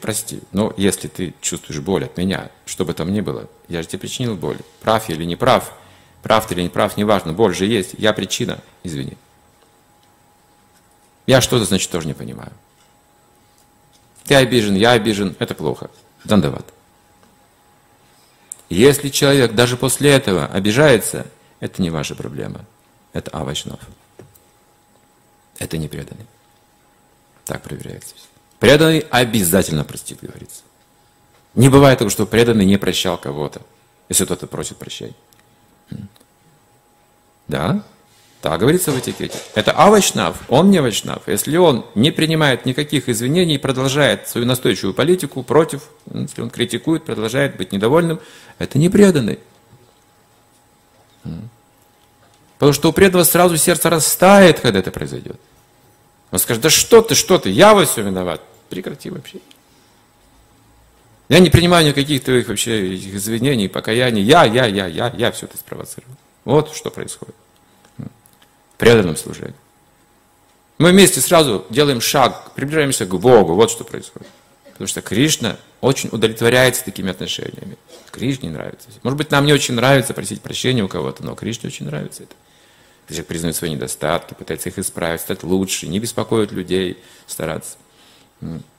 прости, но если ты чувствуешь боль от меня, что бы там ни было, я же тебе причинил боль. Прав я или не прав, прав ты или не прав, неважно, боль же есть, я причина, извини. Я что-то, значит, тоже не понимаю. Ты обижен, я обижен, это плохо. Дандават. Если человек даже после этого обижается, это не ваша проблема. Это авачнов. Это не преданный. Так проверяется. Преданный обязательно простит, говорится. Не бывает того, что преданный не прощал кого-то, если кто-то просит прощения. Да, так говорится в этикете. Это авачнав, он не вачнав. Если он не принимает никаких извинений, продолжает свою настойчивую политику против, если он критикует, продолжает быть недовольным, это не преданный. Потому что у преданного сразу сердце растает, когда это произойдет. Он скажет, да что ты, что ты, я во всем виноват. Прекрати вообще. Я не принимаю никаких твоих вообще извинений, покаяний. Я, я, я, я, я все это спровоцировал. Вот что происходит преданном служении. Мы вместе сразу делаем шаг, приближаемся к Богу. Вот что происходит. Потому что Кришна очень удовлетворяется такими отношениями. Кришне нравится. Может быть, нам не очень нравится просить прощения у кого-то, но Кришне очень нравится это. Человек признает свои недостатки, пытается их исправить, стать лучше, не беспокоит людей, стараться. Mm.